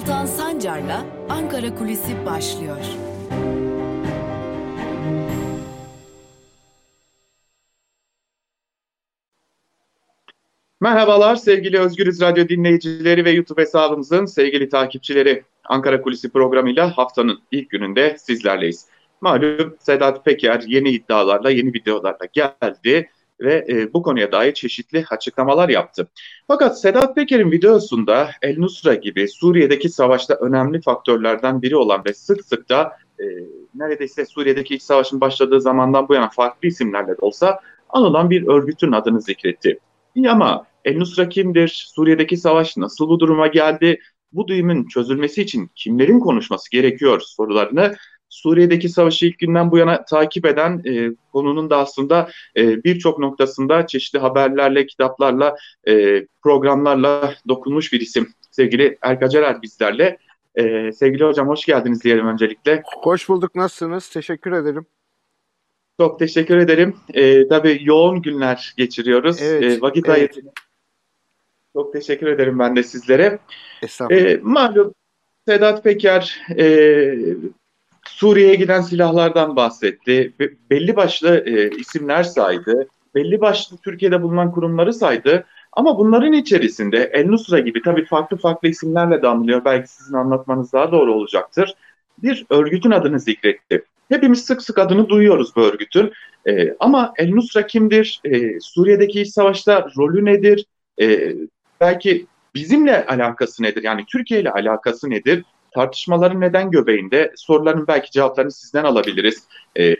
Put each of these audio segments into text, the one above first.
Altan Sancar'la Ankara Kulisi başlıyor. Merhabalar sevgili Özgürüz Radyo dinleyicileri ve YouTube hesabımızın sevgili takipçileri. Ankara Kulisi programıyla haftanın ilk gününde sizlerleyiz. Malum Sedat Peker yeni iddialarla, yeni videolarla geldi ve e, bu konuya dair çeşitli açıklamalar yaptı. Fakat Sedat Peker'in videosunda El Nusra gibi Suriye'deki savaşta önemli faktörlerden biri olan ve sık sık da e, neredeyse Suriye'deki iç savaşın başladığı zamandan bu yana farklı isimlerle de olsa anılan bir örgütün adını zikretti. İyi ama El Nusra kimdir? Suriye'deki savaş nasıl bu duruma geldi? Bu düğümün çözülmesi için kimlerin konuşması gerekiyor sorularını Suriye'deki savaşı ilk günden bu yana takip eden e, konunun da aslında e, birçok noktasında çeşitli haberlerle, kitaplarla, e, programlarla dokunmuş bir isim. Sevgili Erkacerer bizlerle. E, sevgili hocam hoş geldiniz diyelim öncelikle. Hoş bulduk. Nasılsınız? Teşekkür ederim. Çok teşekkür ederim. E, tabii yoğun günler geçiriyoruz. Evet, e, vakit evet. ayırdınız. Çok teşekkür ederim ben de sizlere. Estağfurullah. E, malum Sedat Peker e, Suriye'ye giden silahlardan bahsetti. Be- belli başlı e, isimler saydı. Belli başlı Türkiye'de bulunan kurumları saydı. Ama bunların içerisinde El Nusra gibi tabii farklı farklı isimlerle de anılıyor. Belki sizin anlatmanız daha doğru olacaktır. Bir örgütün adını zikretti. Hepimiz sık sık adını duyuyoruz bu örgütün. E, ama El Nusra kimdir? E, Suriye'deki iç savaşta rolü nedir? E, belki bizimle alakası nedir? Yani Türkiye ile alakası nedir? Tartışmaların neden göbeğinde? Soruların belki cevaplarını sizden alabiliriz. Ee,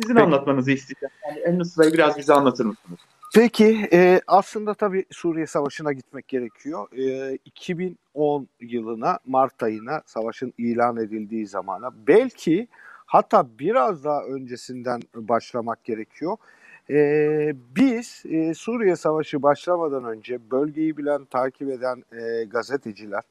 sizin Peki. anlatmanızı isteyeceğim. Yani en Nusra'yı biraz bize anlatır mısınız? Peki e, aslında tabii Suriye Savaşı'na gitmek gerekiyor. E, 2010 yılına Mart ayına savaşın ilan edildiği zamana belki hatta biraz daha öncesinden başlamak gerekiyor. E, biz e, Suriye Savaşı başlamadan önce bölgeyi bilen, takip eden e, gazeteciler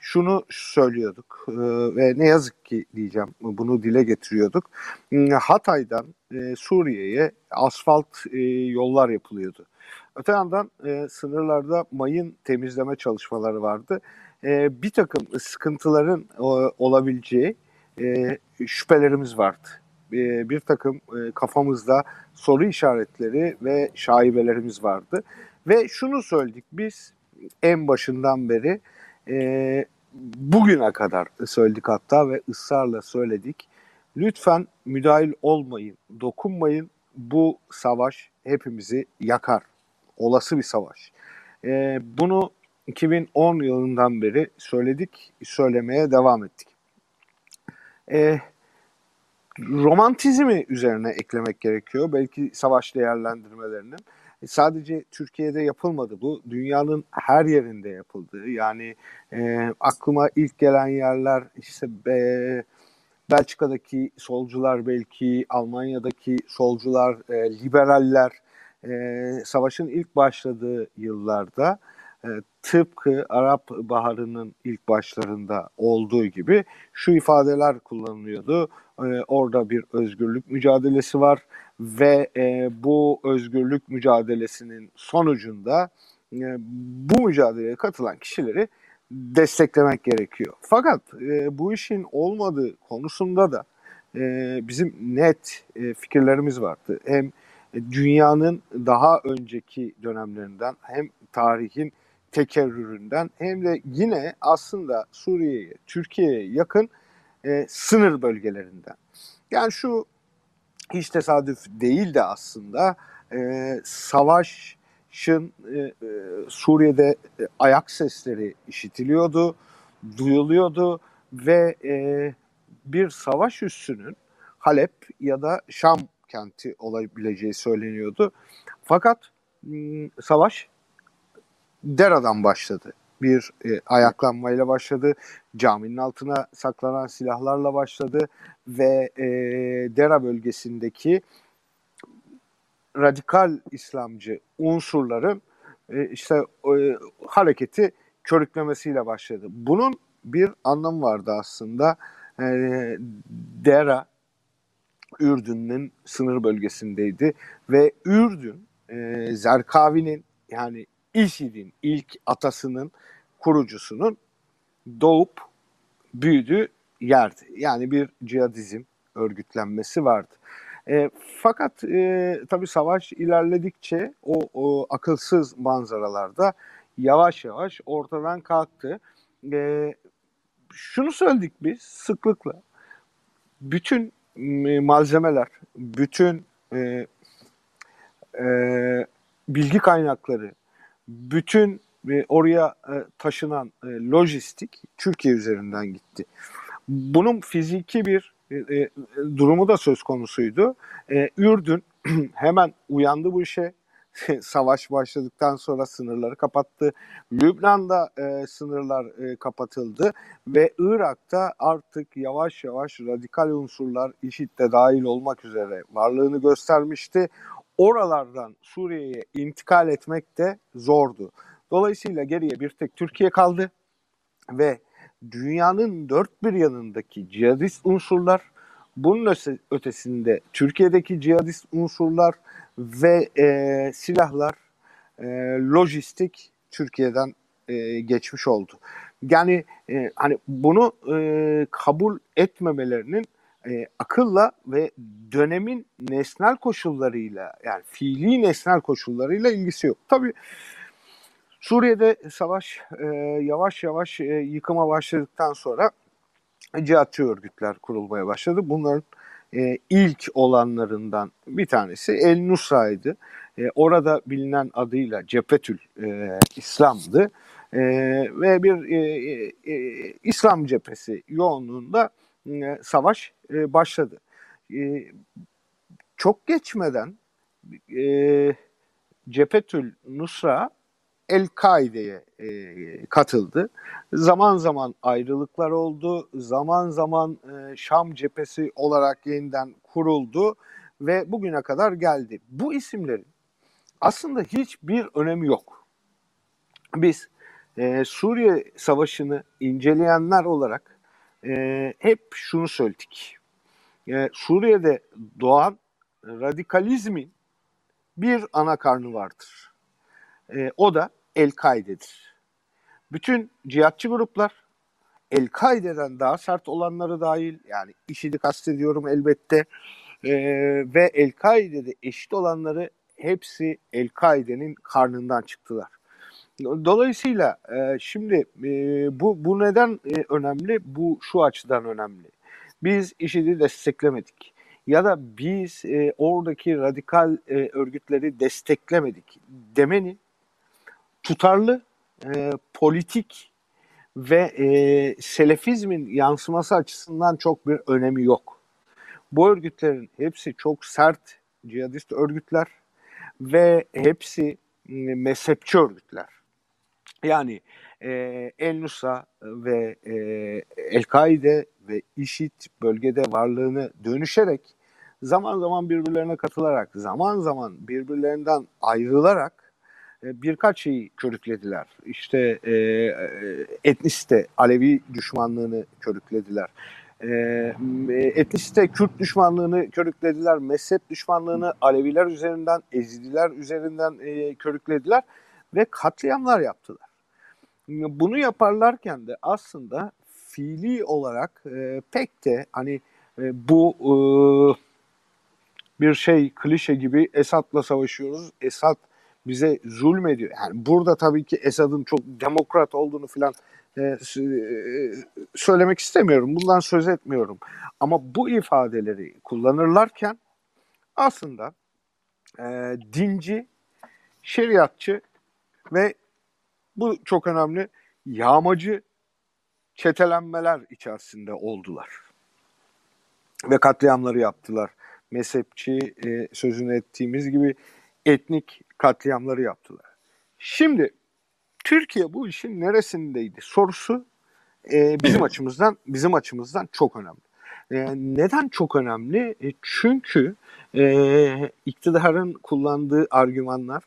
şunu söylüyorduk e, ve ne yazık ki diyeceğim bunu dile getiriyorduk. Hmm, Hatay'dan e, Suriye'ye asfalt e, yollar yapılıyordu. Öte yandan sınırlarda mayın temizleme çalışmaları vardı. E, bir takım sıkıntıların olabileceği şüphelerimiz vardı. E, bir takım kafamızda soru işaretleri ve şaibelerimiz vardı. Ve şunu söyledik biz en başından beri e, bugüne kadar söyledik hatta ve ısrarla söyledik. Lütfen müdahil olmayın, dokunmayın. Bu savaş hepimizi yakar. Olası bir savaş. E, bunu 2010 yılından beri söyledik, söylemeye devam ettik. E, romantizmi üzerine eklemek gerekiyor. Belki savaş değerlendirmelerinin. E, Sadece Türkiye'de yapılmadı bu. Dünyanın her yerinde yapıldı. Yani e, aklıma ilk gelen yerler işte e, Belçika'daki solcular belki, Almanya'daki solcular, e, liberaller e, savaşın ilk başladığı yıllarda e, tıpkı Arap Baharı'nın ilk başlarında olduğu gibi şu ifadeler kullanılıyordu. E, orada bir özgürlük mücadelesi var ve e, bu özgürlük mücadelesinin sonucunda bu mücadeleye katılan kişileri desteklemek gerekiyor. Fakat bu işin olmadığı konusunda da bizim net fikirlerimiz vardı. Hem dünyanın daha önceki dönemlerinden hem tarihin tekerrüründen hem de yine aslında Suriye'ye, Türkiye'ye yakın e, sınır bölgelerinden. Yani şu hiç tesadüf değil de aslında e, savaşın e, e, Suriye'de e, ayak sesleri işitiliyordu, duyuluyordu ve e, bir savaş üssünün Halep ya da Şam kenti olabileceği söyleniyordu. Fakat m, savaş Dera'dan başladı. Bir e, ayaklanmayla başladı. Caminin altına saklanan silahlarla başladı ve e, Dera bölgesindeki radikal İslamcı unsurların e, işte e, hareketi körüklemesiyle başladı. Bunun bir anlamı vardı aslında. E, Dera Ürdün'ün sınır bölgesindeydi ve Ürdün e, Zerkavi'nin yani IŞİD'in ilk atasının kurucusunun doğup büyüdü yerdi. Yani bir cihadizm örgütlenmesi vardı. E, fakat e, tabii savaş ilerledikçe o, o akılsız manzaralarda yavaş yavaş ortadan kalktı. E, şunu söyledik biz sıklıkla. Bütün e, malzemeler, bütün e, e, bilgi kaynakları, bütün e, oraya e, taşınan e, lojistik Türkiye üzerinden gitti. Bunun fiziki bir e, durumu da söz konusuydu. Ürdün hemen uyandı bu işe. Savaş başladıktan sonra sınırları kapattı. Lübnan'da e, sınırlar e, kapatıldı ve Irak'ta artık yavaş yavaş radikal unsurlar IŞİD'de dahil olmak üzere varlığını göstermişti. Oralardan Suriye'ye intikal etmek de zordu. Dolayısıyla geriye bir tek Türkiye kaldı ve dünyanın dört bir yanındaki cihadist unsurlar, bunun ötesinde Türkiye'deki cihadist unsurlar ve e, silahlar, e, lojistik Türkiye'den e, geçmiş oldu. Yani e, hani bunu e, kabul etmemelerinin e, akılla ve dönemin nesnel koşullarıyla yani fiili nesnel koşullarıyla ilgisi yok. Tabii Suriye'de savaş e, yavaş yavaş e, yıkıma başladıktan sonra cihatçı örgütler kurulmaya başladı. Bunların e, ilk olanlarından bir tanesi El Nusra'ydı. E, orada bilinen adıyla Cephetül e, İslam'dı. E, ve bir e, e, e İslam cephesi yoğunluğunda e, savaş e, başladı. E, çok geçmeden e, Cephetül Nusra El-Kaide'ye e, katıldı. Zaman zaman ayrılıklar oldu, zaman zaman Şam cephesi olarak yeniden kuruldu ve bugüne kadar geldi. Bu isimlerin aslında hiçbir önemi yok. Biz e, Suriye Savaşı'nı inceleyenler olarak e, hep şunu söyledik. E, Suriye'de doğan radikalizmin bir ana karnı vardır. E, o da El-Kaide'dir. Bütün cihatçı gruplar El-Kaide'den daha sert olanları dahil yani IŞİD'i kastediyorum elbette e, ve El-Kaide'de eşit olanları hepsi El-Kaide'nin karnından çıktılar. Dolayısıyla e, şimdi e, bu bu neden e, önemli? Bu şu açıdan önemli. Biz IŞİD'i desteklemedik ya da biz e, oradaki radikal e, örgütleri desteklemedik demenin tutarlı e, politik ve e, selefizmin yansıması açısından çok bir önemi yok. Bu örgütlerin hepsi çok sert cihadist örgütler ve hepsi mezhepçi örgütler. Yani e, El Nusra ve e, El-Kaide ve IŞİD bölgede varlığını dönüşerek zaman zaman birbirlerine katılarak, zaman zaman birbirlerinden ayrılarak e, birkaç şeyi körüklediler. İşte e, e, etnisite, Alevi düşmanlığını körüklediler. E, etnisite, Kürt düşmanlığını körüklediler. Mezhep düşmanlığını Aleviler üzerinden, Ezidiler üzerinden e, körüklediler ve katliamlar yaptılar. Bunu yaparlarken de aslında fiili olarak e, pek de hani e, bu e, bir şey klişe gibi Esad'la savaşıyoruz. Esad bize zulmediyor. Yani burada tabii ki Esad'ın çok demokrat olduğunu falan e, e, söylemek istemiyorum. Bundan söz etmiyorum. Ama bu ifadeleri kullanırlarken aslında e, dinci, şeriatçı ve bu çok önemli yağmacı çetelenmeler içerisinde oldular. Ve katliamları yaptılar. Mezhepçi e, sözünü ettiğimiz gibi etnik katliamları yaptılar. Şimdi Türkiye bu işin neresindeydi sorusu e, bizim açımızdan bizim açımızdan çok önemli. E, neden çok önemli? E, çünkü e, iktidarın kullandığı argümanlar,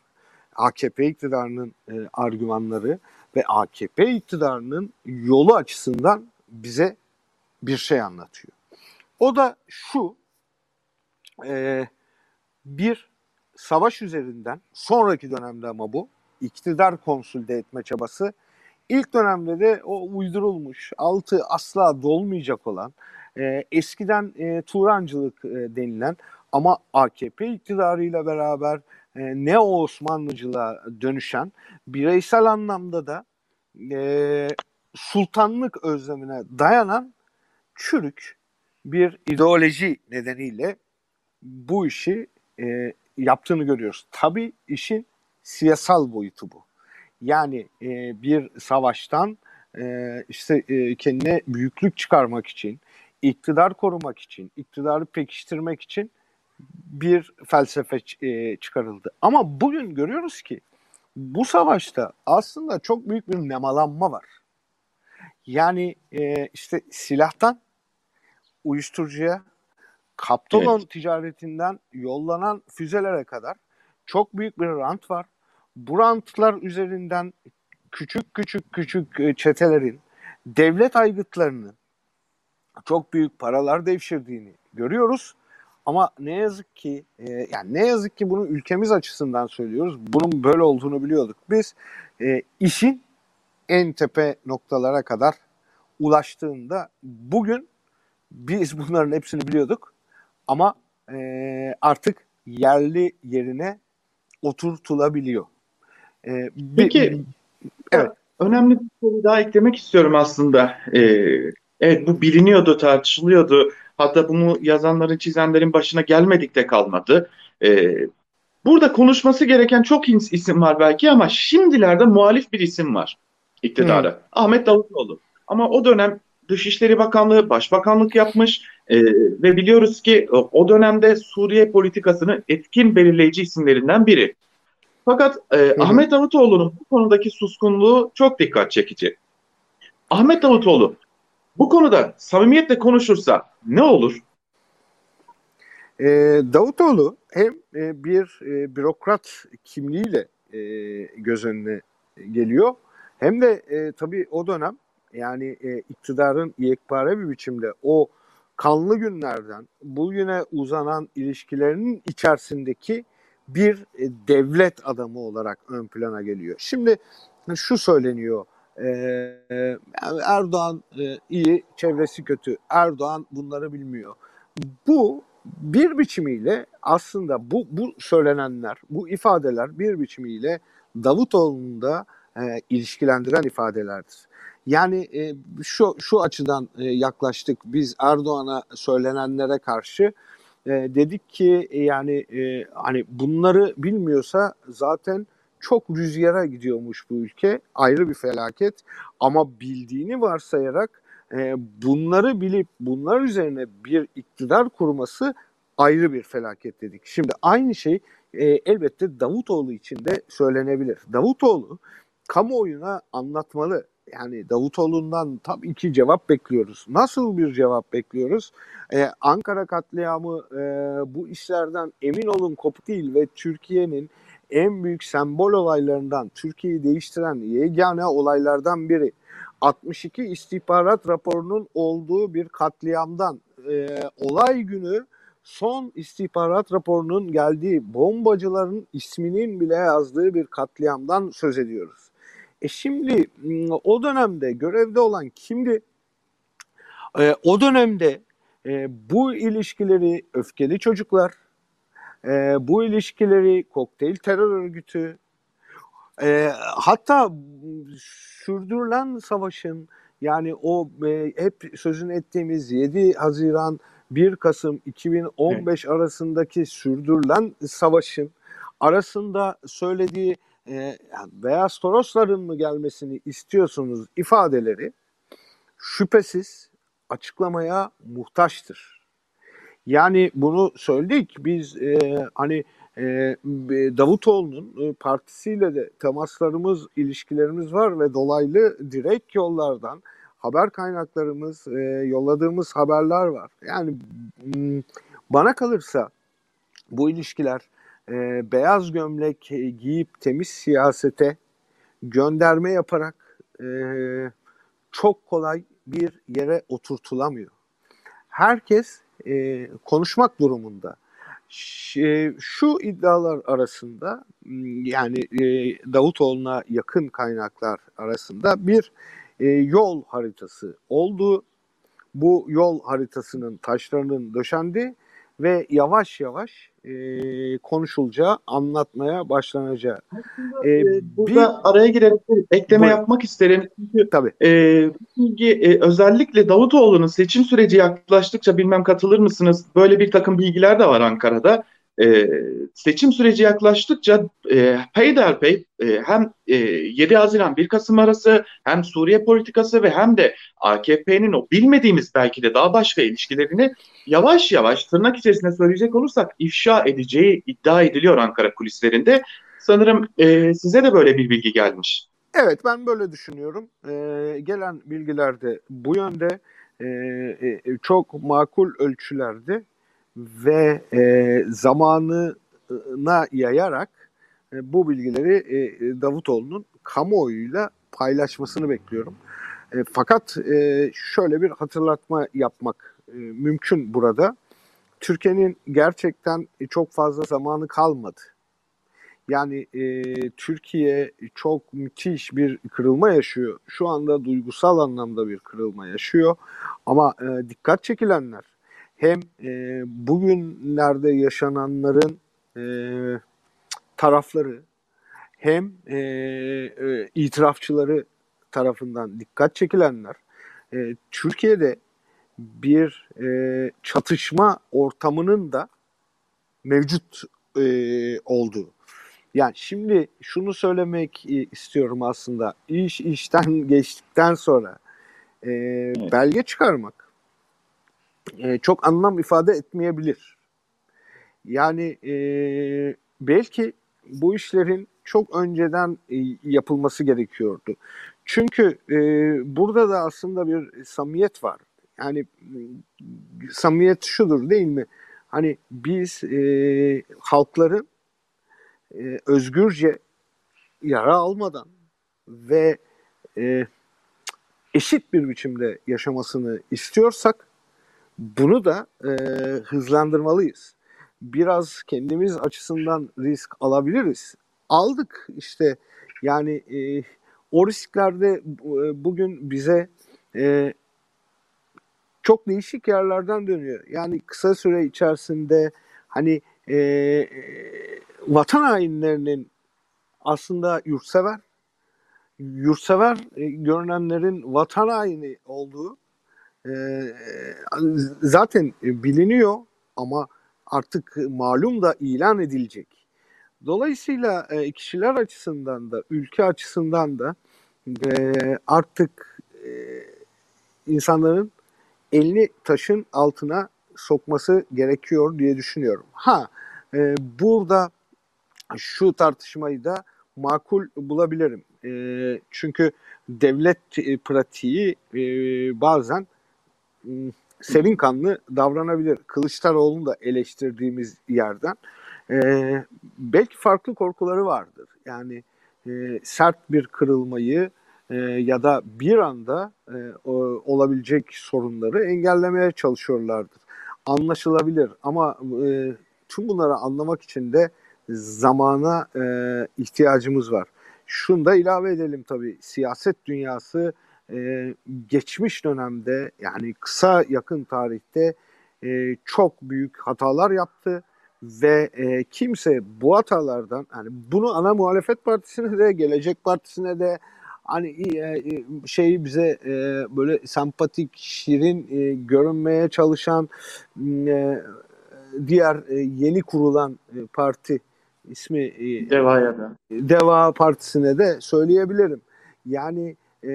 AKP iktidarının e, argümanları ve AKP iktidarının yolu açısından bize bir şey anlatıyor. O da şu, e, bir savaş üzerinden sonraki dönemde ama bu iktidar konsülde etme çabası İlk dönemde de o uydurulmuş, altı asla dolmayacak olan, e, eskiden e, Turancılık e, denilen ama AKP iktidarıyla beraber e, Neo Osmanlıcılığa dönüşen bireysel anlamda da e, sultanlık özlemine dayanan çürük bir ideoloji nedeniyle bu işi e, yaptığını görüyoruz. Tabii işin siyasal boyutu bu. Yani e, bir savaştan e, işte e, kendine büyüklük çıkarmak için, iktidar korumak için, iktidarı pekiştirmek için bir felsefe e, çıkarıldı. Ama bugün görüyoruz ki bu savaşta aslında çok büyük bir nemalanma var. Yani e, işte silahtan uyuşturucuya, Kaptolon evet. ticaretinden yollanan füzelere kadar çok büyük bir rant var. Bu rantlar üzerinden küçük küçük küçük e, çetelerin devlet aygıtlarının çok büyük paralar devşirdiğini görüyoruz. Ama ne yazık ki e, yani ne yazık ki bunu ülkemiz açısından söylüyoruz. Bunun böyle olduğunu biliyorduk. Biz e, işin en tepe noktalara kadar ulaştığında bugün biz bunların hepsini biliyorduk ama e, artık yerli yerine oturtulabiliyor. E, Peki, evet. Önemli bir soru daha eklemek istiyorum aslında. Ee, evet bu biliniyordu, tartışılıyordu. Hatta bunu yazanların, çizenlerin başına gelmedik de kalmadı. Ee, burada konuşması gereken çok isim var belki ama şimdilerde muhalif bir isim var iktidara. Hmm. Ahmet Davutoğlu. Ama o dönem Dışişleri Bakanlığı, Başbakanlık yapmış e, ve biliyoruz ki o dönemde Suriye politikasının etkin belirleyici isimlerinden biri. Fakat e, Ahmet Davutoğlu'nun bu konudaki suskunluğu çok dikkat çekici. Ahmet Davutoğlu bu konuda samimiyetle konuşursa ne olur? E, Davutoğlu hem e, bir e, bürokrat kimliğiyle e, göz önüne geliyor hem de e, tabii o dönem yani e, iktidarın yekpare bir biçimde o kanlı günlerden bugüne uzanan ilişkilerinin içerisindeki bir e, devlet adamı olarak ön plana geliyor. Şimdi şu söyleniyor, e, e Erdoğan e, iyi, çevresi kötü, Erdoğan bunları bilmiyor. Bu bir biçimiyle aslında bu, bu söylenenler, bu ifadeler bir biçimiyle Davutoğlu'nu da e, ilişkilendiren ifadelerdir. Yani e, şu şu açıdan e, yaklaştık biz Erdoğan'a söylenenlere karşı e, dedik ki e, yani e, hani bunları bilmiyorsa zaten çok rüzgara gidiyormuş bu ülke ayrı bir felaket ama bildiğini varsayarak e, bunları bilip bunlar üzerine bir iktidar kurması ayrı bir felaket dedik. Şimdi aynı şey e, elbette Davutoğlu için de söylenebilir. Davutoğlu kamuoyuna anlatmalı yani Davutoğlu'ndan tabii ki cevap bekliyoruz. Nasıl bir cevap bekliyoruz? Ee, Ankara katliamı e, bu işlerden emin olun kopuk değil ve Türkiye'nin en büyük sembol olaylarından, Türkiye'yi değiştiren yegane olaylardan biri. 62 istihbarat raporunun olduğu bir katliamdan e, olay günü son istihbarat raporunun geldiği bombacıların isminin bile yazdığı bir katliamdan söz ediyoruz. E şimdi o dönemde görevde olan kimdi? E, o dönemde e, bu ilişkileri öfkeli çocuklar, e, bu ilişkileri kokteyl terör örgütü, e, hatta sürdürülen savaşın yani o e, hep sözünü ettiğimiz 7 Haziran 1 Kasım 2015 evet. arasındaki sürdürülen savaşın arasında söylediği e, beyaz torosların mı gelmesini istiyorsunuz ifadeleri şüphesiz açıklamaya muhtaçtır. Yani bunu söyledik biz e, hani e, Davutoğlu'nun e, partisiyle de temaslarımız, ilişkilerimiz var ve dolaylı direkt yollardan haber kaynaklarımız, e, yolladığımız haberler var. Yani bana kalırsa bu ilişkiler e, beyaz gömlek giyip temiz siyasete gönderme yaparak e, çok kolay bir yere oturtulamıyor. Herkes e, konuşmak durumunda. Şu iddialar arasında yani Davutoğlu'na yakın kaynaklar arasında bir yol haritası oldu. Bu yol haritasının taşlarının döşendi ve yavaş yavaş e, konuşulacağı, anlatmaya başlanacağı. E, Burada bir, araya girerek ekleme buyurun. yapmak isterim. Çünkü Tabii. E, bilgi, e, özellikle Davutoğlu'nun seçim süreci yaklaştıkça bilmem katılır mısınız? Böyle bir takım bilgiler de var Ankara'da e, seçim süreci yaklaştıkça e, peyderpey e, hem e, 7 Haziran 1 Kasım arası hem Suriye politikası ve hem de AKP'nin o bilmediğimiz belki de daha başka ilişkilerini yavaş yavaş tırnak içerisinde söyleyecek olursak ifşa edeceği iddia ediliyor Ankara kulislerinde. Sanırım e, size de böyle bir bilgi gelmiş. Evet ben böyle düşünüyorum. Ee, gelen bilgiler de bu yönde e, e, çok makul ölçülerde ve e, zamanına yayarak e, bu bilgileri e, Davutoğlu'nun kamuoyuyla paylaşmasını bekliyorum. E, fakat e, şöyle bir hatırlatma yapmak e, mümkün burada. Türkiye'nin gerçekten çok fazla zamanı kalmadı. Yani e, Türkiye çok müthiş bir kırılma yaşıyor. Şu anda duygusal anlamda bir kırılma yaşıyor. Ama e, dikkat çekilenler hem e, bugünlerde yaşananların e, tarafları hem e, e, itirafçıları tarafından dikkat çekilenler e, Türkiye'de bir e, çatışma ortamının da mevcut e, olduğu. Yani şimdi şunu söylemek istiyorum aslında. İş işten geçtikten sonra e, belge çıkarmak e, çok anlam ifade etmeyebilir. Yani e, belki bu işlerin çok önceden e, yapılması gerekiyordu. Çünkü e, burada da aslında bir samimiyet var. Yani samimiyet şudur değil mi? Hani biz e, halkların e, özgürce yara almadan ve e, eşit bir biçimde yaşamasını istiyorsak bunu da e, hızlandırmalıyız. Biraz kendimiz açısından risk alabiliriz. Aldık işte yani e, o risklerde e, bugün bize e, çok değişik yerlerden dönüyor. Yani kısa süre içerisinde hani e, vatan hainlerinin aslında yurtsever, yurtsever e, görünenlerin vatan haini olduğu ee, zaten biliniyor ama artık malum da ilan edilecek. Dolayısıyla e, kişiler açısından da ülke açısından da e, artık e, insanların elini taşın altına sokması gerekiyor diye düşünüyorum. Ha burada şu tartışmayı da makul bulabilirim. çünkü devlet pratiği bazen serin kanlı davranabilir. Kılıçdaroğlu'nu da eleştirdiğimiz yerden. E, belki farklı korkuları vardır. Yani e, sert bir kırılmayı e, ya da bir anda e, olabilecek sorunları engellemeye çalışıyorlardır. Anlaşılabilir ama e, tüm bunları anlamak için de zamana e, ihtiyacımız var. Şunu da ilave edelim tabii. Siyaset dünyası e, geçmiş dönemde yani kısa yakın tarihte e, çok büyük hatalar yaptı ve e, kimse bu hatalardan yani bunu ana muhalefet partisine de gelecek partisine de hani e, şey bize e, böyle sempatik şirin e, görünmeye çalışan e, diğer e, yeni kurulan e, parti ismi e, Deva ya da Deva Partisi'ne de söyleyebilirim. Yani e,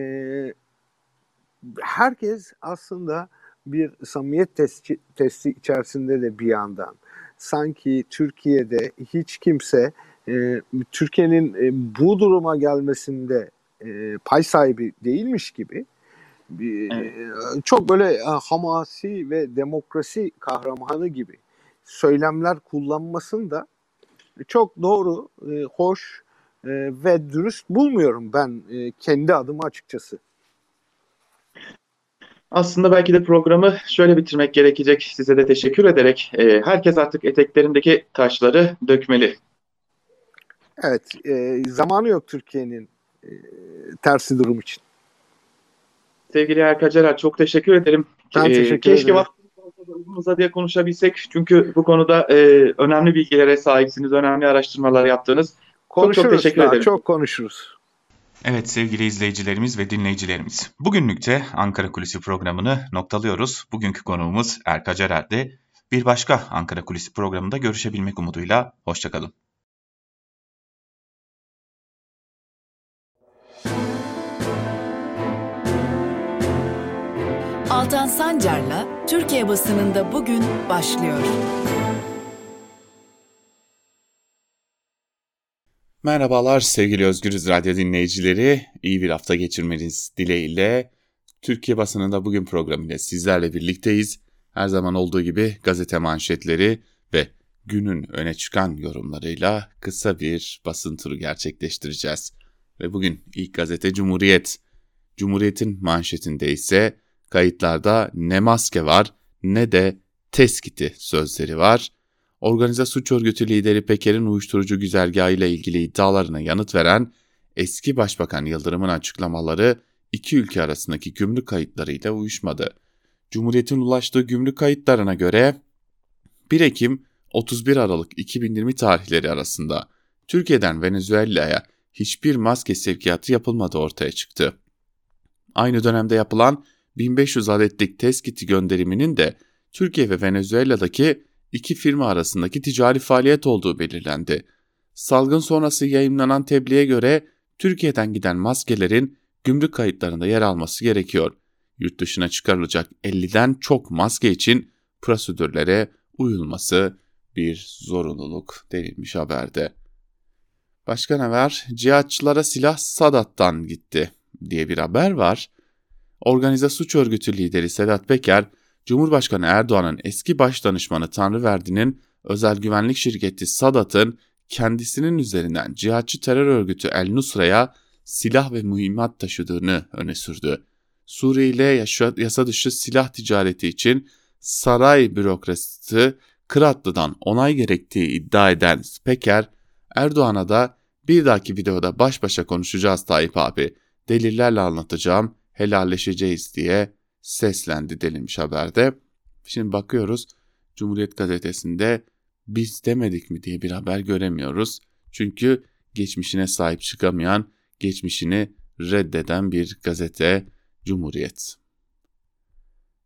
herkes aslında bir samimiyet testi, testi içerisinde de bir yandan. Sanki Türkiye'de hiç kimse e, Türkiye'nin e, bu duruma gelmesinde e, pay sahibi değilmiş gibi bir, evet. e, çok böyle e, hamasi ve demokrasi kahramanı gibi söylemler kullanmasını da çok doğru, e, hoş e, ve dürüst bulmuyorum ben e, kendi adıma açıkçası. Aslında belki de programı şöyle bitirmek gerekecek. Size de teşekkür ederek. E, herkes artık eteklerindeki taşları dökmeli. Evet, e, zamanı yok Türkiye'nin e, tersi durum için. Sevgili Erkacarer çok teşekkür ederim. Ben E, teşekkür keşke ederim. vaktimiz olsa da uzun uzadıya konuşabilsek. Çünkü bu konuda e, önemli bilgilere sahipsiniz, önemli araştırmalar yaptınız. Konuşuruz teşekkür daha, ederim. Çok konuşuruz. Evet sevgili izleyicilerimiz ve dinleyicilerimiz. Bugünlük de Ankara Kulisi programını noktalıyoruz. Bugünkü konuğumuz Erkacar Erdi. Bir başka Ankara Kulisi programında görüşebilmek umuduyla. Hoşçakalın. Altan Sancar'la Türkiye basınında bugün başlıyor. Merhabalar sevgili Özgürüz Radyo dinleyicileri. İyi bir hafta geçirmeniz dileğiyle Türkiye basınında bugün programıyla sizlerle birlikteyiz. Her zaman olduğu gibi gazete manşetleri ve günün öne çıkan yorumlarıyla kısa bir basın turu gerçekleştireceğiz. Ve bugün ilk gazete Cumhuriyet. Cumhuriyet'in manşetinde ise kayıtlarda ne maske var ne de teskiti sözleri var. Organize suç örgütü lideri Peker'in uyuşturucu güzergahı ile ilgili iddialarına yanıt veren eski Başbakan Yıldırım'ın açıklamaları iki ülke arasındaki gümrük kayıtlarıyla uyuşmadı. Cumhuriyet'in ulaştığı gümrük kayıtlarına göre 1 Ekim 31 Aralık 2020 tarihleri arasında Türkiye'den Venezuela'ya hiçbir maske sevkiyatı yapılmadığı ortaya çıktı. Aynı dönemde yapılan 1500 adetlik test kiti gönderiminin de Türkiye ve Venezuela'daki iki firma arasındaki ticari faaliyet olduğu belirlendi. Salgın sonrası yayınlanan tebliğe göre Türkiye'den giden maskelerin gümrük kayıtlarında yer alması gerekiyor. Yurt dışına çıkarılacak 50'den çok maske için prosedürlere uyulması bir zorunluluk denilmiş haberde. Başka ne var? Cihatçılara silah Sadat'tan gitti diye bir haber var. Organize suç örgütü lideri Sedat Peker, Cumhurbaşkanı Erdoğan'ın eski başdanışmanı Tanrıverdi'nin özel güvenlik şirketi Sadat'ın kendisinin üzerinden cihatçı terör örgütü El Nusra'ya silah ve mühimmat taşıdığını öne sürdü. Suriye ile yasa dışı silah ticareti için saray bürokrasisi Kıratlı'dan onay gerektiği iddia eden Peker, Erdoğan'a da bir dahaki videoda baş başa konuşacağız Tayyip abi, delillerle anlatacağım, helalleşeceğiz diye seslendi denilmiş haberde. Şimdi bakıyoruz Cumhuriyet Gazetesi'nde biz demedik mi diye bir haber göremiyoruz. Çünkü geçmişine sahip çıkamayan, geçmişini reddeden bir gazete Cumhuriyet.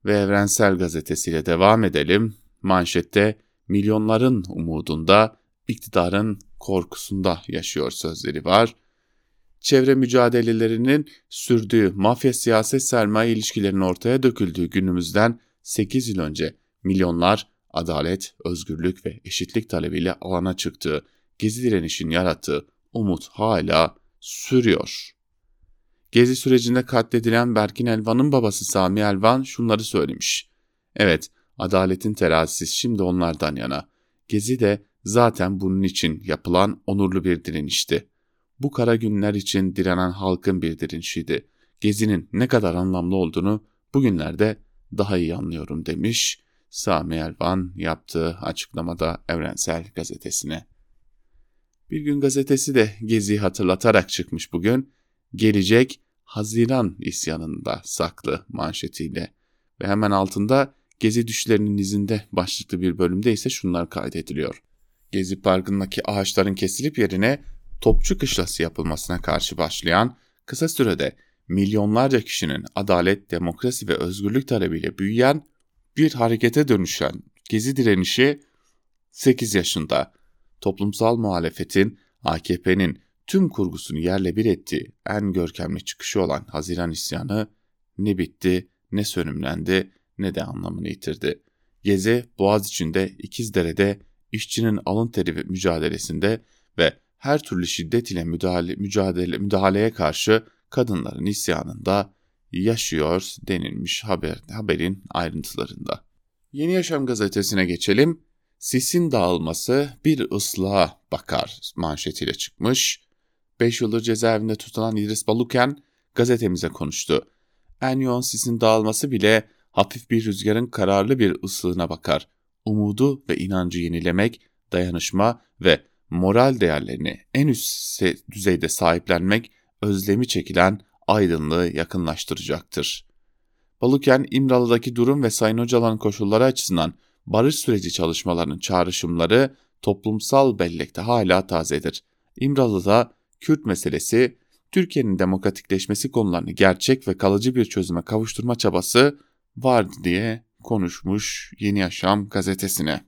Ve Evrensel Gazetesi'yle devam edelim. Manşette milyonların umudunda, iktidarın korkusunda yaşıyor sözleri var çevre mücadelelerinin sürdüğü mafya siyaset sermaye ilişkilerinin ortaya döküldüğü günümüzden 8 yıl önce milyonlar adalet, özgürlük ve eşitlik talebiyle alana çıktığı, gezi direnişin yarattığı umut hala sürüyor. Gezi sürecinde katledilen Berkin Elvan'ın babası Sami Elvan şunları söylemiş. Evet, adaletin terazisi şimdi onlardan yana. Gezi de zaten bunun için yapılan onurlu bir direnişti bu kara günler için direnen halkın bir direnişiydi. Gezinin ne kadar anlamlı olduğunu bugünlerde daha iyi anlıyorum demiş Sami Elvan yaptığı açıklamada Evrensel Gazetesi'ne. Bir gün gazetesi de Gezi'yi hatırlatarak çıkmış bugün. Gelecek Haziran isyanında saklı manşetiyle ve hemen altında Gezi düşlerinin izinde başlıklı bir bölümde ise şunlar kaydediliyor. Gezi Parkı'ndaki ağaçların kesilip yerine topçu kışlası yapılmasına karşı başlayan, kısa sürede milyonlarca kişinin adalet, demokrasi ve özgürlük talebiyle büyüyen bir harekete dönüşen Gezi direnişi 8 yaşında toplumsal muhalefetin AKP'nin tüm kurgusunu yerle bir ettiği en görkemli çıkışı olan Haziran isyanı ne bitti, ne sönümlendi, ne de anlamını yitirdi. Gezi Boğaz içinde İkizdere'de işçinin alın teri mücadelesinde ve her türlü şiddet ile müdahale, mücadele, müdahaleye karşı kadınların isyanında yaşıyor denilmiş haber, haberin ayrıntılarında. Yeni Yaşam gazetesine geçelim. Sisin dağılması bir ıslaha bakar manşetiyle çıkmış. 5 yıldır cezaevinde tutulan İdris Baluken gazetemize konuştu. En yoğun sisin dağılması bile hafif bir rüzgarın kararlı bir ıslığına bakar. Umudu ve inancı yenilemek, dayanışma ve moral değerlerini en üst düzeyde sahiplenmek özlemi çekilen aydınlığı yakınlaştıracaktır. Balıken İmralı'daki durum ve Sayın Öcalan'ın koşulları açısından barış süreci çalışmalarının çağrışımları toplumsal bellekte hala tazedir. İmralı'da Kürt meselesi, Türkiye'nin demokratikleşmesi konularını gerçek ve kalıcı bir çözüme kavuşturma çabası vardı diye konuşmuş Yeni Yaşam gazetesine.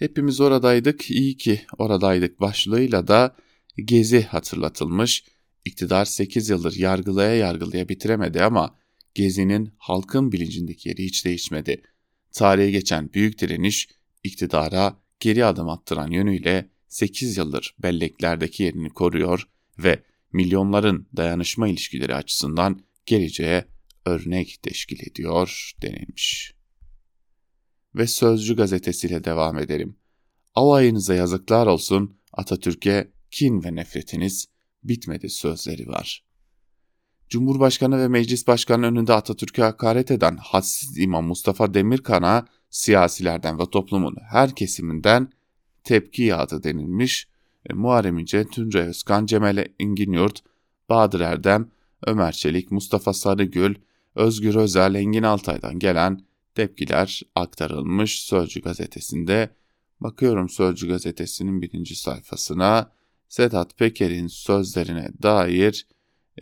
Hepimiz oradaydık, iyi ki oradaydık başlığıyla da Gezi hatırlatılmış. İktidar 8 yıldır yargılaya yargılaya bitiremedi ama Gezi'nin halkın bilincindeki yeri hiç değişmedi. Tarihe geçen büyük direniş iktidara geri adım attıran yönüyle 8 yıldır belleklerdeki yerini koruyor ve milyonların dayanışma ilişkileri açısından geleceğe örnek teşkil ediyor denilmiş. Ve Sözcü gazetesiyle devam edelim. Alayınıza yazıklar olsun Atatürk'e kin ve nefretiniz bitmedi sözleri var. Cumhurbaşkanı ve Meclis Başkanı önünde Atatürk'e hakaret eden hadsiz İmam Mustafa Demirkan'a siyasilerden ve toplumun her kesiminden tepki yağdı denilmiş. E, Muharrem İnce, Tuncay Özkan, Cemal Engin Bahadır Erdem, Ömer Çelik, Mustafa Sarıgül, Özgür Özel, Engin Altay'dan gelen tepkiler aktarılmış Sözcü gazetesinde. Bakıyorum Sözcü gazetesinin birinci sayfasına Sedat Peker'in sözlerine dair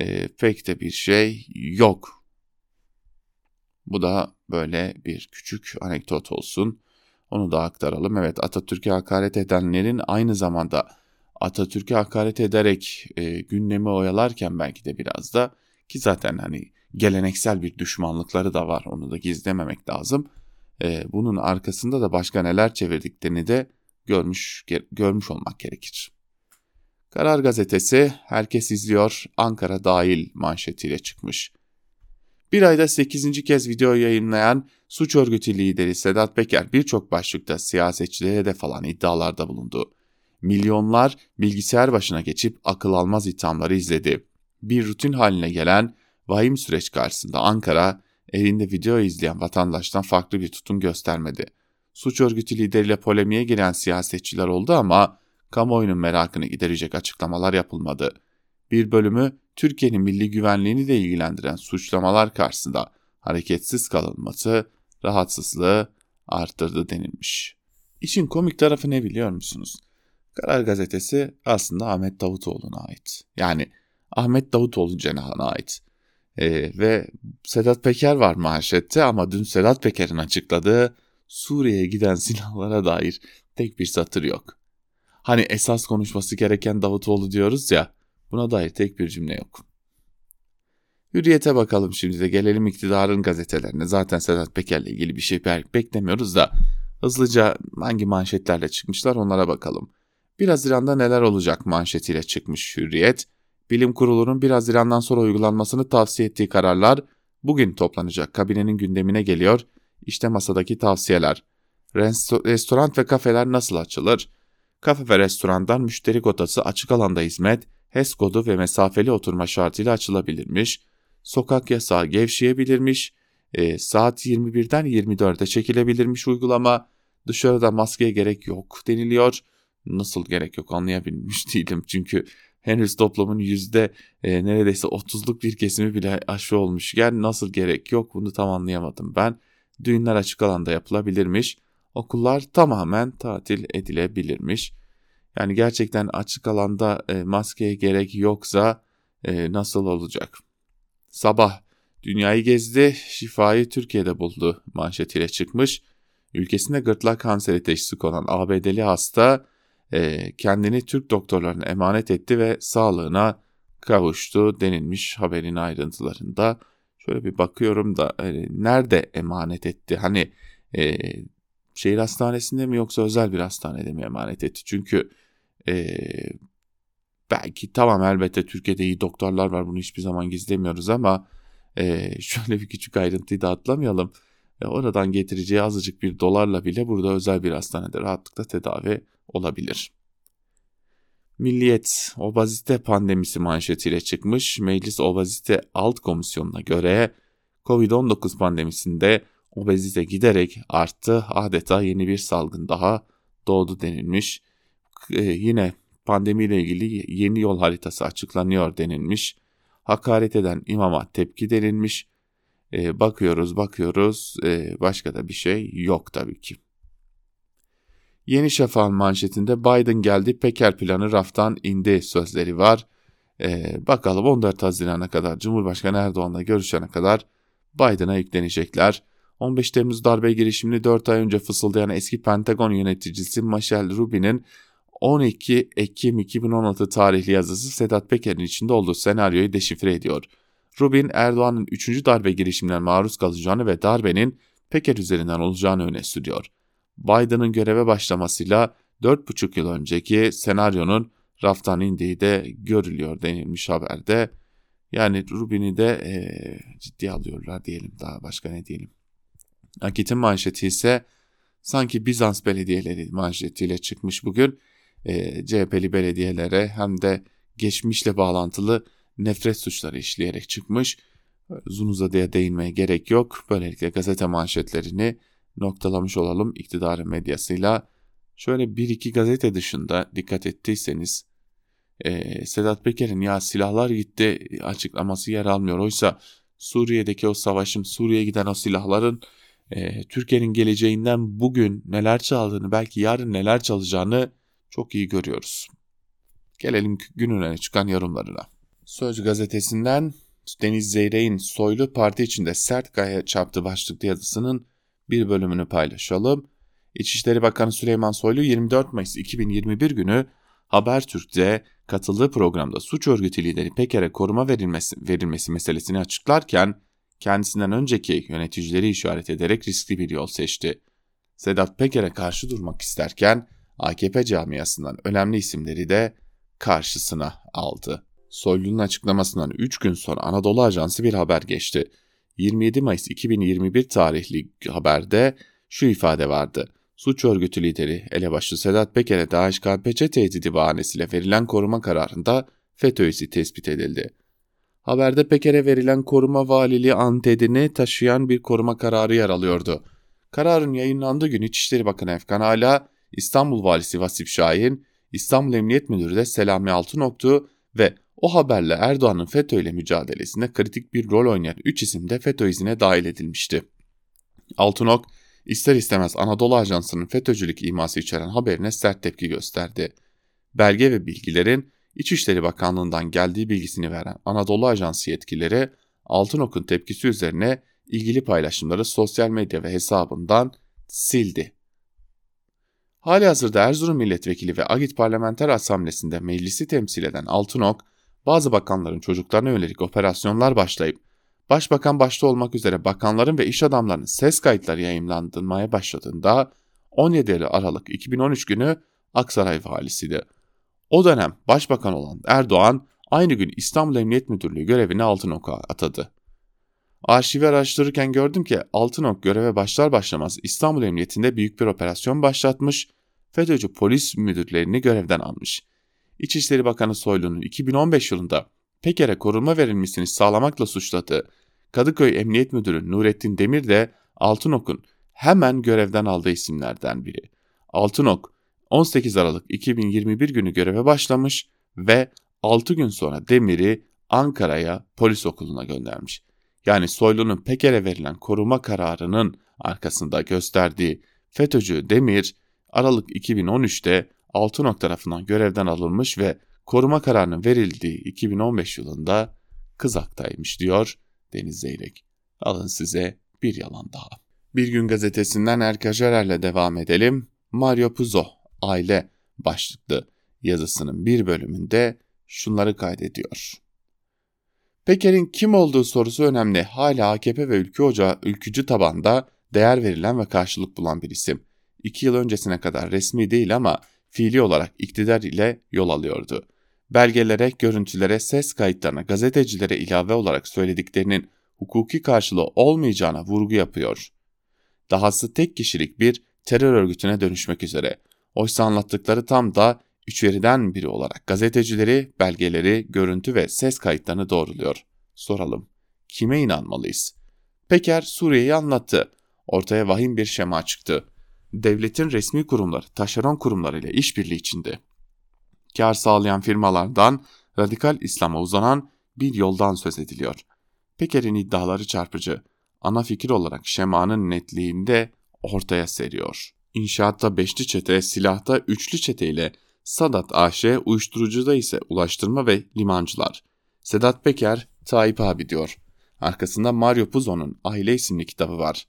e, pek de bir şey yok. Bu da böyle bir küçük anekdot olsun. Onu da aktaralım. Evet Atatürk'e hakaret edenlerin aynı zamanda Atatürk'e hakaret ederek e, gündemi oyalarken belki de biraz da ki zaten hani geleneksel bir düşmanlıkları da var onu da gizlememek lazım. E, bunun arkasında da başka neler çevirdiklerini de görmüş görmüş olmak gerekir. Karar gazetesi herkes izliyor Ankara dahil manşetiyle çıkmış. Bir ayda 8. kez video yayınlayan suç örgütü lideri Sedat Peker birçok başlıkta siyasetçilere de falan iddialarda bulundu. Milyonlar bilgisayar başına geçip akıl almaz ithamları izledi. Bir rutin haline gelen vahim süreç karşısında Ankara elinde video izleyen vatandaştan farklı bir tutum göstermedi. Suç örgütü lideriyle polemiğe giren siyasetçiler oldu ama kamuoyunun merakını giderecek açıklamalar yapılmadı. Bir bölümü Türkiye'nin milli güvenliğini de ilgilendiren suçlamalar karşısında hareketsiz kalınması rahatsızlığı arttırdı denilmiş. İşin komik tarafı ne biliyor musunuz? Karar gazetesi aslında Ahmet Davutoğlu'na ait. Yani Ahmet Davutoğlu cenahına ait. Ee, ve Sedat Peker var manşette ama dün Sedat Peker'in açıkladığı Suriye'ye giden silahlara dair tek bir satır yok. Hani esas konuşması gereken Davutoğlu diyoruz ya buna dair tek bir cümle yok. Hürriyete bakalım şimdi de gelelim iktidarın gazetelerine. Zaten Sedat Peker'le ilgili bir şey beklemiyoruz da hızlıca hangi manşetlerle çıkmışlar onlara bakalım. 1 Haziran'da neler olacak manşetiyle çıkmış Hürriyet. Bilim Kurulu'nun 1 Haziran'dan sonra uygulanmasını tavsiye ettiği kararlar bugün toplanacak kabinenin gündemine geliyor. İşte masadaki tavsiyeler. Restoran ve kafeler nasıl açılır? Kafe ve restorandan müşteri kotası açık alanda hizmet, HES kodu ve mesafeli oturma şartıyla açılabilirmiş. Sokak yasağı gevşeyebilirmiş. E, saat 21'den 24'e çekilebilirmiş uygulama. Dışarıda maskeye gerek yok deniliyor. Nasıl gerek yok anlayabilmiş değilim. Çünkü henüz toplumun yüzde e, neredeyse 30'luk bir kesimi bile aşı olmuş. Yani nasıl gerek yok bunu tam anlayamadım ben. Düğünler açık alanda yapılabilirmiş okullar tamamen tatil edilebilirmiş. Yani gerçekten açık alanda e, maskeye gerek yoksa e, nasıl olacak? Sabah dünyayı gezdi, şifayı Türkiye'de buldu manşetiyle çıkmış. Ülkesinde gırtlak kanseri teşhisi konan ABD'li hasta e, kendini Türk doktorlarına emanet etti ve sağlığına kavuştu denilmiş haberin ayrıntılarında. Şöyle bir bakıyorum da e, nerede emanet etti? Hani e, şehir hastanesinde mi yoksa özel bir hastanede mi emanet etti? Çünkü e, belki tamam elbette Türkiye'de iyi doktorlar var bunu hiçbir zaman gizlemiyoruz ama e, şöyle bir küçük ayrıntıyı da atlamayalım. E, oradan getireceği azıcık bir dolarla bile burada özel bir hastanede rahatlıkla tedavi olabilir. Milliyet obazite pandemisi manşetiyle çıkmış. Meclis Obazite Alt Komisyonu'na göre Covid-19 pandemisinde obezite giderek arttı. Adeta yeni bir salgın daha doğdu denilmiş. Ee, yine pandemiyle ilgili yeni yol haritası açıklanıyor denilmiş. Hakaret eden imama tepki denilmiş. Ee, bakıyoruz bakıyoruz ee, başka da bir şey yok tabii ki. Yeni Şafak'ın manşetinde Biden geldi Peker planı raftan indi sözleri var. Ee, bakalım 14 Haziran'a kadar Cumhurbaşkanı Erdoğan'la görüşene kadar Biden'a yüklenecekler. 15 Temmuz darbe girişimini 4 ay önce fısıldayan eski Pentagon yöneticisi Michelle Rubin'in 12 Ekim 2016 tarihli yazısı Sedat Peker'in içinde olduğu senaryoyu deşifre ediyor. Rubin, Erdoğan'ın 3. darbe girişiminden maruz kalacağını ve darbenin Peker üzerinden olacağını öne sürüyor. Biden'ın göreve başlamasıyla 4,5 yıl önceki senaryonun raftan indiği de görülüyor denilmiş haberde. Yani Rubin'i de e, ciddiye alıyorlar diyelim daha başka ne diyelim. Akit'in manşeti ise sanki Bizans belediyeleri manşetiyle çıkmış bugün. E, CHP'li belediyelere hem de geçmişle bağlantılı nefret suçları işleyerek çıkmış. Uzun uzadıya değinmeye gerek yok. Böylelikle gazete manşetlerini noktalamış olalım iktidarın medyasıyla. Şöyle bir iki gazete dışında dikkat ettiyseniz e, Sedat Peker'in ya silahlar gitti açıklaması yer almıyor. Oysa Suriye'deki o savaşın Suriye'ye giden o silahların e, Türkiye'nin geleceğinden bugün neler çaldığını belki yarın neler çalacağını çok iyi görüyoruz. Gelelim gününe çıkan yorumlarına. Söz gazetesinden Deniz Zeyrek'in soylu parti içinde sert gaya çarptı başlıklı yazısının bir bölümünü paylaşalım. İçişleri Bakanı Süleyman Soylu 24 Mayıs 2021 günü Habertürk'te katıldığı programda suç örgütü lideri Peker'e koruma verilmesi, verilmesi meselesini açıklarken kendisinden önceki yöneticileri işaret ederek riskli bir yol seçti. Sedat Peker'e karşı durmak isterken AKP camiasından önemli isimleri de karşısına aldı. Soylu'nun açıklamasından 3 gün sonra Anadolu Ajansı bir haber geçti. 27 Mayıs 2021 tarihli haberde şu ifade vardı. Suç örgütü lideri elebaşı Sedat Peker'e DAEŞ-KPC tehdidi bahanesiyle verilen koruma kararında FETÖ üyesi tespit edildi. Haberde Peker'e verilen koruma valiliği antedini taşıyan bir koruma kararı yer alıyordu. Kararın yayınlandığı gün İçişleri Bakanı Efkan Ala, İstanbul Valisi Vasip Şahin, İstanbul Emniyet Müdürü de Selami Altınoktu ve o haberle Erdoğan'ın FETÖ ile mücadelesinde kritik bir rol oynayan 3 isim de FETÖ izine dahil edilmişti. Altınok, ister istemez Anadolu Ajansı'nın FETÖ'cülük iması içeren haberine sert tepki gösterdi. Belge ve bilgilerin İçişleri Bakanlığı'ndan geldiği bilgisini veren Anadolu Ajansı yetkilileri Altınok'un tepkisi üzerine ilgili paylaşımları sosyal medya ve hesabından sildi. Hali hazırda Erzurum Milletvekili ve Agit Parlamenter Asamblesi'nde meclisi temsil eden Altınok, bazı bakanların çocuklarına yönelik operasyonlar başlayıp başbakan başta olmak üzere bakanların ve iş adamlarının ses kayıtları yayınlandırmaya başladığında 17 Aralık 2013 günü Aksaray valisiydi. O dönem başbakan olan Erdoğan aynı gün İstanbul Emniyet Müdürlüğü görevini Altınok'a atadı. Arşivi araştırırken gördüm ki Altınok göreve başlar başlamaz İstanbul Emniyetinde büyük bir operasyon başlatmış, FETÖ'cü polis müdürlerini görevden almış. İçişleri Bakanı Soylu'nun 2015 yılında Peker'e korunma verilmesini sağlamakla suçladığı Kadıköy Emniyet Müdürü Nurettin Demir de Altınok'un hemen görevden aldığı isimlerden biri. Altınok 18 Aralık 2021 günü göreve başlamış ve 6 gün sonra Demir'i Ankara'ya polis okuluna göndermiş. Yani Soylu'nun Peker'e verilen koruma kararının arkasında gösterdiği FETÖ'cü Demir Aralık 2013'te Altınok tarafından görevden alınmış ve koruma kararının verildiği 2015 yılında Kızak'taymış diyor Deniz Zeyrek. Alın size bir yalan daha. Bir gün gazetesinden Erkajerer'le devam edelim. Mario Puzo, aile başlıklı yazısının bir bölümünde şunları kaydediyor. Peker'in kim olduğu sorusu önemli. Hala AKP ve ülke ocağı ülkücü tabanda değer verilen ve karşılık bulan bir isim. İki yıl öncesine kadar resmi değil ama fiili olarak iktidar ile yol alıyordu. Belgelere, görüntülere, ses kayıtlarına, gazetecilere ilave olarak söylediklerinin hukuki karşılığı olmayacağına vurgu yapıyor. Dahası tek kişilik bir terör örgütüne dönüşmek üzere. Oysa anlattıkları tam da üçveriden biri olarak gazetecileri, belgeleri, görüntü ve ses kayıtlarını doğruluyor. Soralım, kime inanmalıyız? Peker Suriye'yi anlattı. Ortaya vahim bir şema çıktı. Devletin resmi kurumları, taşeron kurumlarıyla işbirliği içinde. Kar sağlayan firmalardan radikal İslam'a uzanan bir yoldan söz ediliyor. Peker'in iddiaları çarpıcı. Ana fikir olarak şemanın netliğinde ortaya seriyor. İnşaatta beşli çete, silahta üçlü çete ile Sadat AŞ, uyuşturucuda ise ulaştırma ve limancılar. Sedat Peker, Tayyip abi diyor. Arkasında Mario Puzo'nun Aile isimli kitabı var.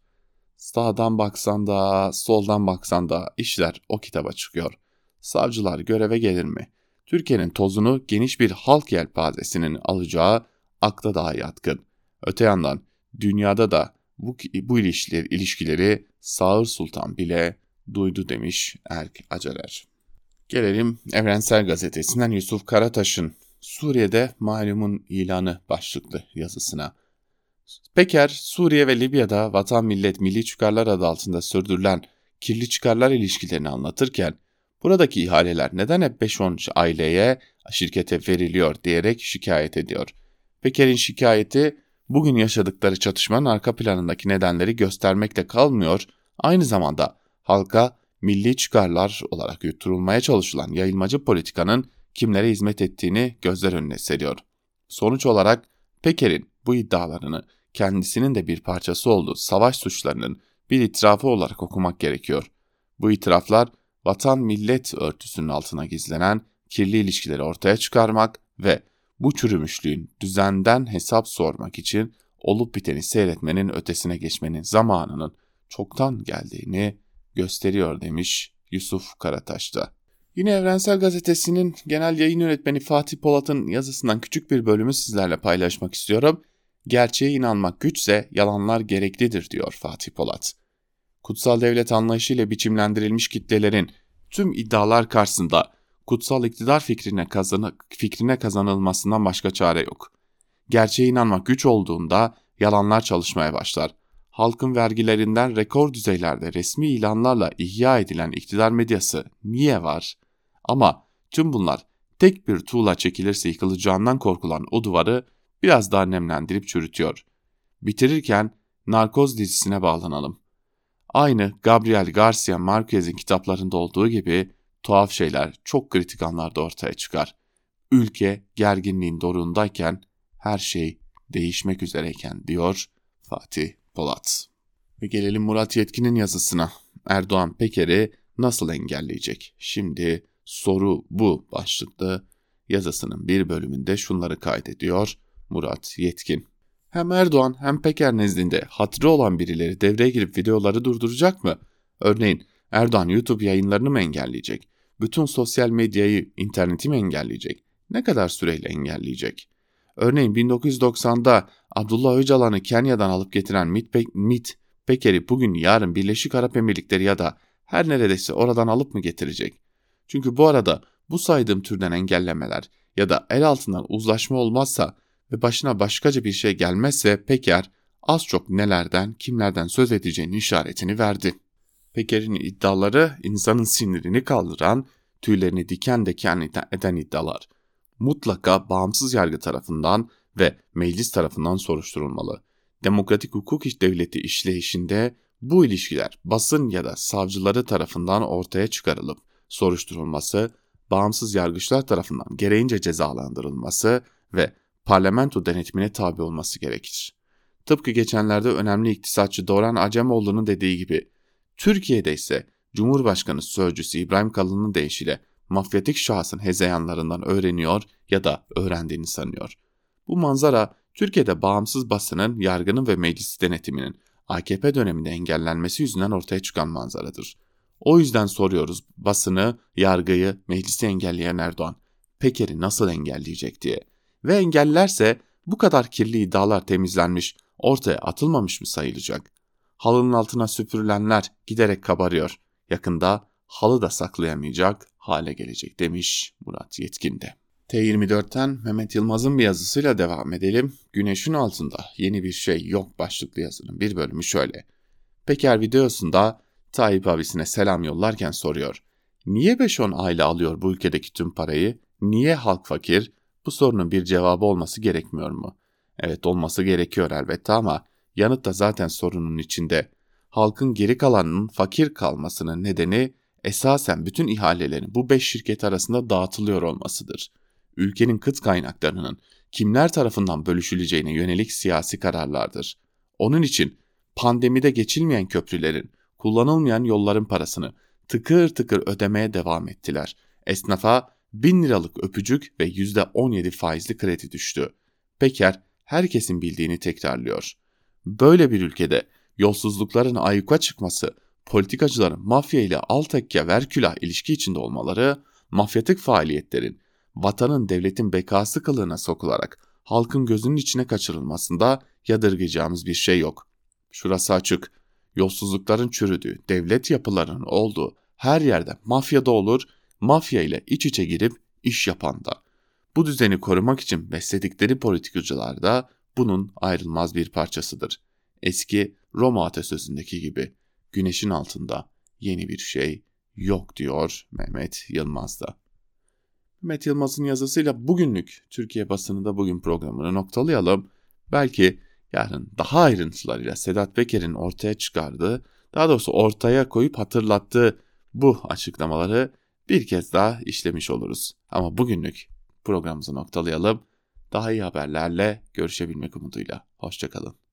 Sağdan baksan da, soldan baksan da işler o kitaba çıkıyor. Savcılar göreve gelir mi? Türkiye'nin tozunu geniş bir halk yelpazesinin alacağı akla daha yatkın. Öte yandan dünyada da bu, bu ilişkileri, ilişkileri Sağır Sultan bile duydu demiş Erk Acarer. Gelelim Evrensel Gazetesi'nden Yusuf Karataş'ın Suriye'de malumun ilanı başlıklı yazısına. Peker, Suriye ve Libya'da vatan millet milli çıkarlar adı altında sürdürülen kirli çıkarlar ilişkilerini anlatırken buradaki ihaleler neden hep 5-10 aileye, şirkete veriliyor diyerek şikayet ediyor. Peker'in şikayeti bugün yaşadıkları çatışmanın arka planındaki nedenleri göstermekle kalmıyor, aynı zamanda halka milli çıkarlar olarak yutturulmaya çalışılan yayılmacı politikanın kimlere hizmet ettiğini gözler önüne seriyor. Sonuç olarak Peker'in bu iddialarını kendisinin de bir parçası olduğu savaş suçlarının bir itirafı olarak okumak gerekiyor. Bu itiraflar vatan millet örtüsünün altına gizlenen kirli ilişkileri ortaya çıkarmak ve bu çürümüşlüğün düzenden hesap sormak için olup biteni seyretmenin ötesine geçmenin zamanının çoktan geldiğini gösteriyor demiş Yusuf Karataş'ta. Yine Evrensel Gazetesi'nin genel yayın yönetmeni Fatih Polat'ın yazısından küçük bir bölümü sizlerle paylaşmak istiyorum. Gerçeğe inanmak güçse yalanlar gereklidir diyor Fatih Polat. Kutsal devlet anlayışıyla biçimlendirilmiş kitlelerin tüm iddialar karşısında kutsal iktidar fikrine, kazanı, fikrine kazanılmasından başka çare yok. Gerçeğe inanmak güç olduğunda yalanlar çalışmaya başlar. Halkın vergilerinden rekor düzeylerde resmi ilanlarla ihya edilen iktidar medyası niye var? Ama tüm bunlar tek bir tuğla çekilirse yıkılacağından korkulan o duvarı biraz daha nemlendirip çürütüyor. Bitirirken narkoz dizisine bağlanalım. Aynı Gabriel Garcia Marquez'in kitaplarında olduğu gibi tuhaf şeyler çok kritik anlarda ortaya çıkar. Ülke gerginliğin doruğundayken her şey değişmek üzereyken diyor Fatih Polat. Ve gelelim Murat Yetkin'in yazısına. Erdoğan Peker'i nasıl engelleyecek? Şimdi soru bu başlıklı yazısının bir bölümünde şunları kaydediyor Murat Yetkin. Hem Erdoğan hem Peker nezdinde hatırı olan birileri devreye girip videoları durduracak mı? Örneğin Erdoğan YouTube yayınlarını mı engelleyecek? Bütün sosyal medyayı, interneti mi engelleyecek? Ne kadar süreyle engelleyecek? Örneğin 1990'da Abdullah Öcalan'ı Kenya'dan alıp getiren MIT, Pe MIT Peker'i bugün yarın Birleşik Arap Emirlikleri ya da her neredeyse oradan alıp mı getirecek? Çünkü bu arada bu saydığım türden engellemeler ya da el altından uzlaşma olmazsa ve başına başkaca bir şey gelmezse Peker az çok nelerden, kimlerden söz edeceğinin işaretini verdi. Peker'in iddiaları insanın sinirini kaldıran, tüylerini diken diken eden iddialar. Mutlaka bağımsız yargı tarafından ve meclis tarafından soruşturulmalı. Demokratik hukuk iş devleti işleyişinde bu ilişkiler basın ya da savcıları tarafından ortaya çıkarılıp soruşturulması, bağımsız yargıçlar tarafından gereğince cezalandırılması ve parlamento denetimine tabi olması gerekir. Tıpkı geçenlerde önemli iktisatçı Doran Acemoğlu'nun dediği gibi, Türkiye'de ise Cumhurbaşkanı Sözcüsü İbrahim Kalın'ın deyişiyle mafyatik şahsın hezeyanlarından öğreniyor ya da öğrendiğini sanıyor. Bu manzara Türkiye'de bağımsız basının, yargının ve meclis denetiminin AKP döneminde engellenmesi yüzünden ortaya çıkan manzaradır. O yüzden soruyoruz basını, yargıyı, meclisi engelleyen Erdoğan, Peker'i nasıl engelleyecek diye. Ve engellerse bu kadar kirli iddialar temizlenmiş, ortaya atılmamış mı sayılacak? Halının altına süpürülenler giderek kabarıyor. Yakında halı da saklayamayacak hale gelecek demiş Murat Yetkin de. T24'ten Mehmet Yılmaz'ın bir yazısıyla devam edelim. Güneşin altında yeni bir şey yok başlıklı yazının bir bölümü şöyle. Peker videosunda Tayyip abisine selam yollarken soruyor. Niye 5-10 aile alıyor bu ülkedeki tüm parayı? Niye halk fakir? Bu sorunun bir cevabı olması gerekmiyor mu? Evet olması gerekiyor elbette ama Yanıt da zaten sorunun içinde. Halkın geri kalanının fakir kalmasının nedeni esasen bütün ihalelerin bu 5 şirket arasında dağıtılıyor olmasıdır. Ülkenin kıt kaynaklarının kimler tarafından bölüşüleceğine yönelik siyasi kararlardır. Onun için pandemide geçilmeyen köprülerin, kullanılmayan yolların parasını tıkır tıkır ödemeye devam ettiler. Esnafa 1000 liralık öpücük ve %17 faizli kredi düştü. Peker herkesin bildiğini tekrarlıyor. Böyle bir ülkede yolsuzlukların ayyuka çıkması, politikacıların mafya ile altekya verkülah ilişki içinde olmaları, mafyatik faaliyetlerin vatanın devletin bekası kılığına sokularak halkın gözünün içine kaçırılmasında yadırgayacağımız bir şey yok. Şurası açık. Yolsuzlukların çürüdüğü, devlet yapılarının olduğu her yerde mafyada olur, mafya ile iç içe girip iş yapan da. Bu düzeni korumak için besledikleri politikacılar da bunun ayrılmaz bir parçasıdır. Eski Roma atasözündeki gibi güneşin altında yeni bir şey yok diyor Mehmet Yılmaz da. Mehmet Yılmaz'ın yazısıyla bugünlük Türkiye basınında bugün programını noktalayalım. Belki yarın daha ayrıntılarıyla Sedat Peker'in ortaya çıkardığı, daha doğrusu ortaya koyup hatırlattığı bu açıklamaları bir kez daha işlemiş oluruz. Ama bugünlük programımızı noktalayalım. Daha iyi haberlerle görüşebilmek umuduyla. Hoşçakalın.